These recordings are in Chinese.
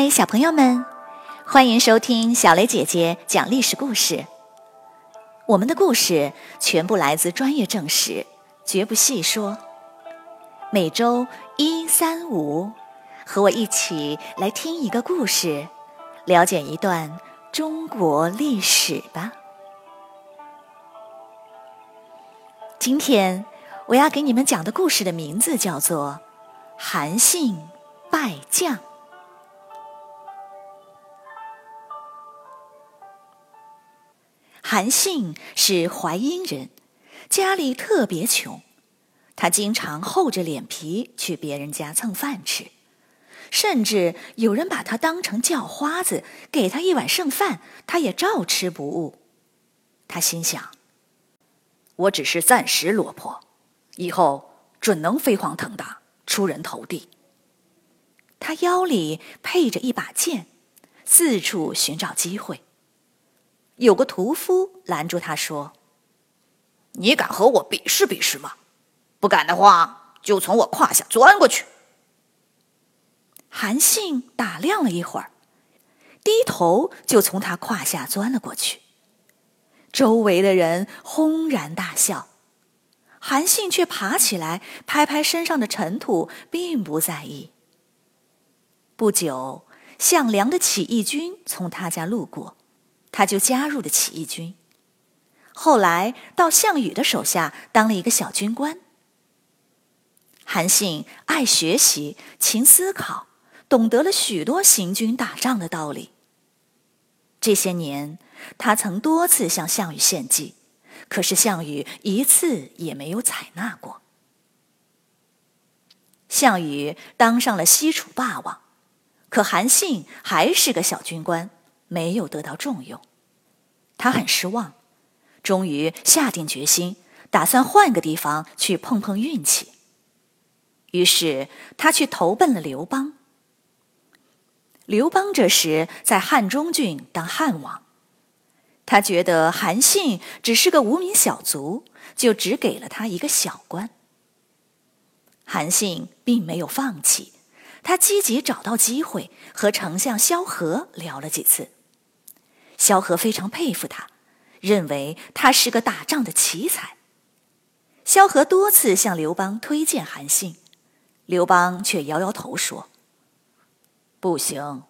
嗨，小朋友们，欢迎收听小雷姐姐讲历史故事。我们的故事全部来自专业正史，绝不细说。每周一、三、五，和我一起来听一个故事，了解一段中国历史吧。今天我要给你们讲的故事的名字叫做《韩信败将》。韩信是淮阴人，家里特别穷，他经常厚着脸皮去别人家蹭饭吃，甚至有人把他当成叫花子，给他一碗剩饭，他也照吃不误。他心想：“我只是暂时落魄，以后准能飞黄腾达，出人头地。”他腰里配着一把剑，四处寻找机会。有个屠夫拦住他说：“你敢和我比试比试吗？不敢的话，就从我胯下钻过去。”韩信打量了一会儿，低头就从他胯下钻了过去。周围的人轰然大笑，韩信却爬起来拍拍身上的尘土，并不在意。不久，项梁的起义军从他家路过。他就加入了起义军，后来到项羽的手下当了一个小军官。韩信爱学习、勤思考，懂得了许多行军打仗的道理。这些年，他曾多次向项羽献计，可是项羽一次也没有采纳过。项羽当上了西楚霸王，可韩信还是个小军官。没有得到重用，他很失望，终于下定决心，打算换个地方去碰碰运气。于是他去投奔了刘邦。刘邦这时在汉中郡当汉王，他觉得韩信只是个无名小卒，就只给了他一个小官。韩信并没有放弃，他积极找到机会和丞相萧何聊了几次。萧何非常佩服他，认为他是个打仗的奇才。萧何多次向刘邦推荐韩信，刘邦却摇摇头说：“不行，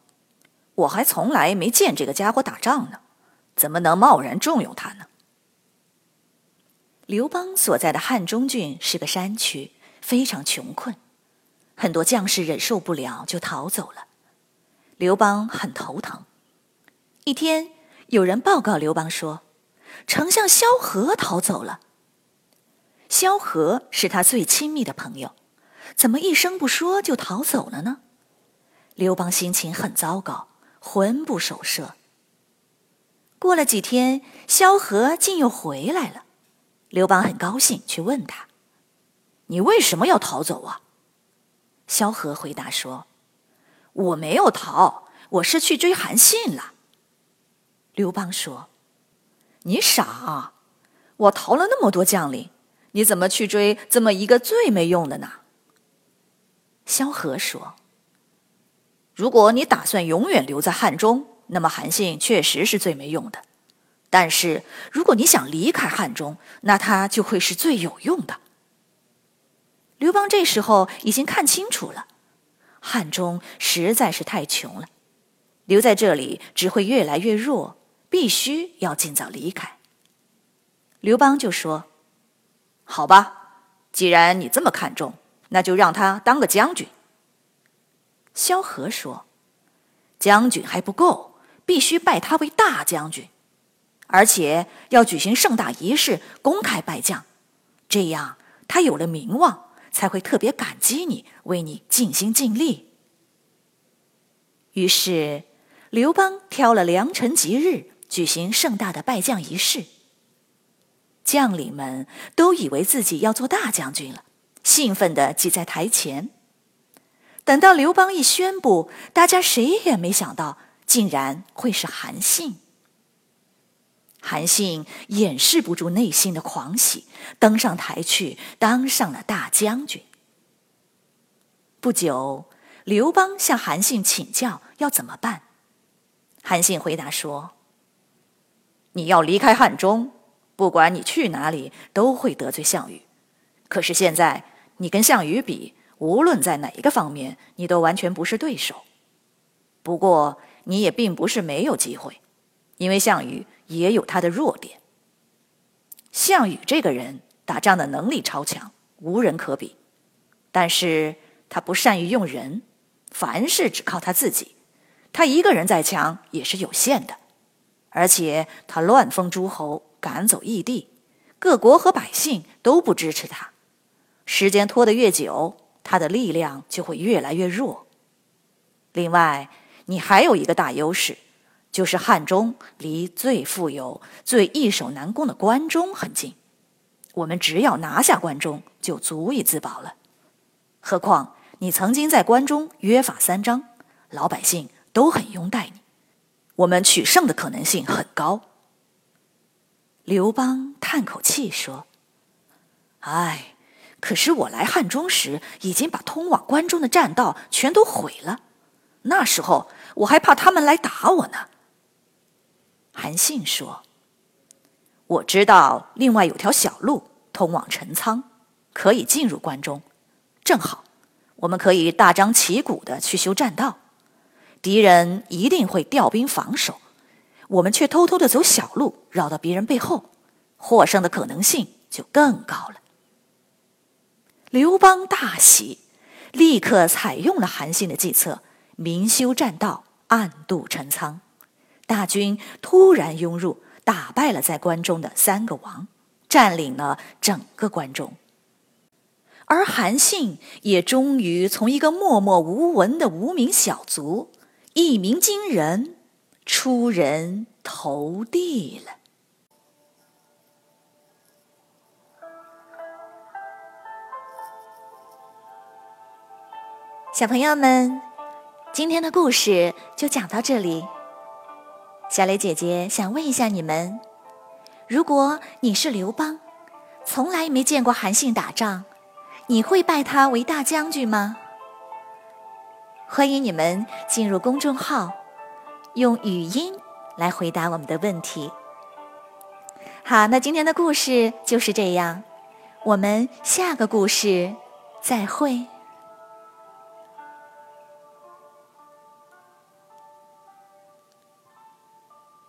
我还从来没见这个家伙打仗呢，怎么能贸然重用他呢？”刘邦所在的汉中郡是个山区，非常穷困，很多将士忍受不了就逃走了。刘邦很头疼。一天。有人报告刘邦说，丞相萧何逃走了。萧何是他最亲密的朋友，怎么一声不说就逃走了呢？刘邦心情很糟糕，魂不守舍。过了几天，萧何竟又回来了。刘邦很高兴，去问他：“你为什么要逃走啊？”萧何回答说：“我没有逃，我是去追韩信了。”刘邦说：“你傻，我逃了那么多将领，你怎么去追这么一个最没用的呢？”萧何说：“如果你打算永远留在汉中，那么韩信确实是最没用的；但是如果你想离开汉中，那他就会是最有用的。”刘邦这时候已经看清楚了，汉中实在是太穷了，留在这里只会越来越弱。必须要尽早离开。刘邦就说：“好吧，既然你这么看重，那就让他当个将军。”萧何说：“将军还不够，必须拜他为大将军，而且要举行盛大仪式，公开拜将，这样他有了名望，才会特别感激你，为你尽心尽力。”于是，刘邦挑了良辰吉日。举行盛大的拜将仪式，将领们都以为自己要做大将军了，兴奋地挤在台前。等到刘邦一宣布，大家谁也没想到，竟然会是韩信。韩信掩饰不住内心的狂喜，登上台去，当上了大将军。不久，刘邦向韩信请教要怎么办。韩信回答说：“你要离开汉中，不管你去哪里，都会得罪项羽。可是现在你跟项羽比，无论在哪一个方面，你都完全不是对手。不过你也并不是没有机会，因为项羽也有他的弱点。项羽这个人打仗的能力超强，无人可比，但是他不善于用人，凡事只靠他自己。”他一个人再强也是有限的，而且他乱封诸侯，赶走异地，各国和百姓都不支持他。时间拖得越久，他的力量就会越来越弱。另外，你还有一个大优势，就是汉中离最富有、最易守难攻的关中很近，我们只要拿下关中，就足以自保了。何况你曾经在关中约法三章，老百姓。都很拥戴你，我们取胜的可能性很高。刘邦叹口气说：“哎，可是我来汉中时，已经把通往关中的栈道全都毁了。那时候我还怕他们来打我呢。”韩信说：“我知道另外有条小路通往陈仓，可以进入关中。正好，我们可以大张旗鼓的去修栈道。”敌人一定会调兵防守，我们却偷偷的走小路，绕到别人背后，获胜的可能性就更高了。刘邦大喜，立刻采用了韩信的计策，明修栈道，暗渡陈仓，大军突然涌入，打败了在关中的三个王，占领了整个关中。而韩信也终于从一个默默无闻的无名小卒。一鸣惊人，出人头地了。小朋友们，今天的故事就讲到这里。小雷姐姐想问一下你们：如果你是刘邦，从来没见过韩信打仗，你会拜他为大将军吗？欢迎你们进入公众号，用语音来回答我们的问题。好，那今天的故事就是这样，我们下个故事再会。